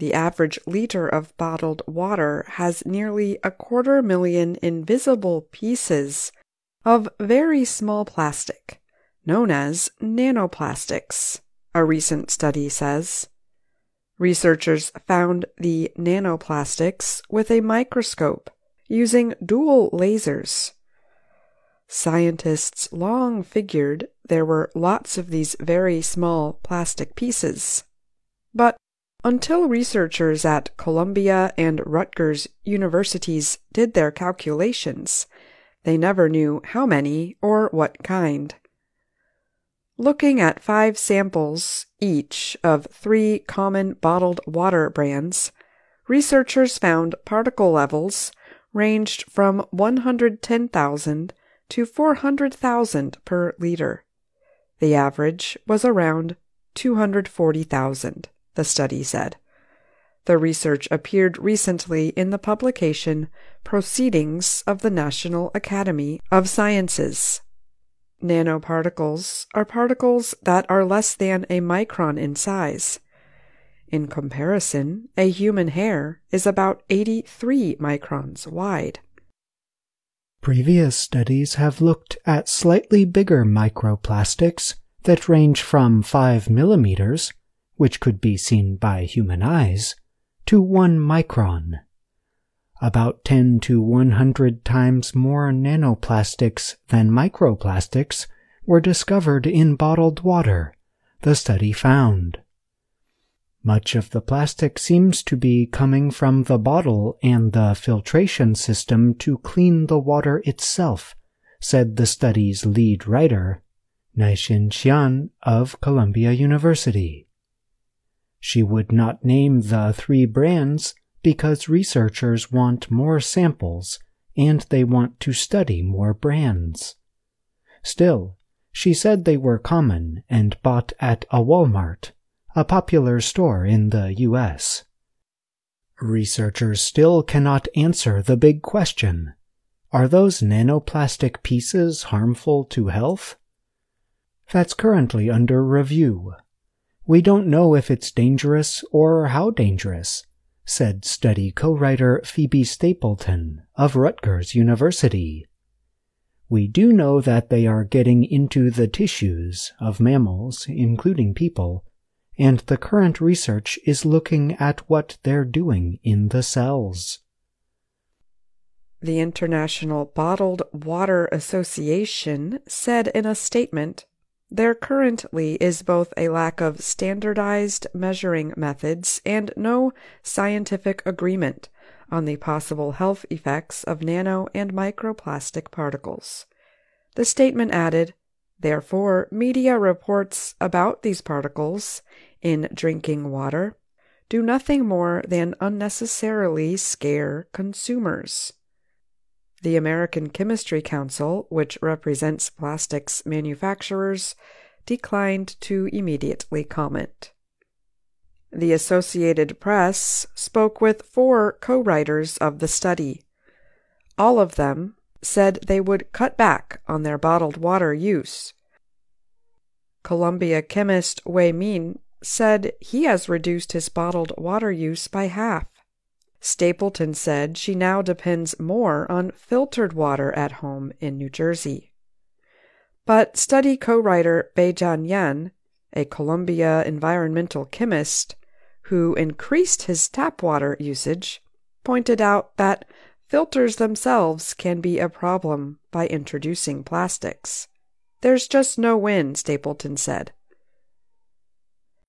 The average liter of bottled water has nearly a quarter million invisible pieces of very small plastic, known as nanoplastics, a recent study says. Researchers found the nanoplastics with a microscope using dual lasers. Scientists long figured there were lots of these very small plastic pieces. But until researchers at Columbia and Rutgers universities did their calculations, they never knew how many or what kind. Looking at five samples each of three common bottled water brands, researchers found particle levels ranged from 110,000 to 400,000 per liter. The average was around 240,000, the study said. The research appeared recently in the publication Proceedings of the National Academy of Sciences. Nanoparticles are particles that are less than a micron in size. In comparison, a human hair is about 83 microns wide. Previous studies have looked at slightly bigger microplastics that range from 5 millimeters, which could be seen by human eyes, to 1 micron. About 10 to 100 times more nanoplastics than microplastics were discovered in bottled water, the study found. Much of the plastic seems to be coming from the bottle and the filtration system to clean the water itself, said the study's lead writer, Naixin Qian of Columbia University. She would not name the three brands because researchers want more samples and they want to study more brands. Still, she said they were common and bought at a Walmart a popular store in the US. Researchers still cannot answer the big question are those nanoplastic pieces harmful to health? That's currently under review. We don't know if it's dangerous or how dangerous, said study co writer Phoebe Stapleton of Rutgers University. We do know that they are getting into the tissues of mammals, including people, and the current research is looking at what they're doing in the cells. The International Bottled Water Association said in a statement there currently is both a lack of standardized measuring methods and no scientific agreement on the possible health effects of nano and microplastic particles. The statement added, Therefore, media reports about these particles in drinking water do nothing more than unnecessarily scare consumers. The American Chemistry Council, which represents plastics manufacturers, declined to immediately comment. The Associated Press spoke with four co writers of the study. All of them said they would cut back on their bottled water use. Columbia chemist Wei Min said he has reduced his bottled water use by half. Stapleton said she now depends more on filtered water at home in New Jersey. But study co writer Beizhan Yan, a Columbia environmental chemist who increased his tap water usage, pointed out that filters themselves can be a problem by introducing plastics. There's just no win, Stapleton said.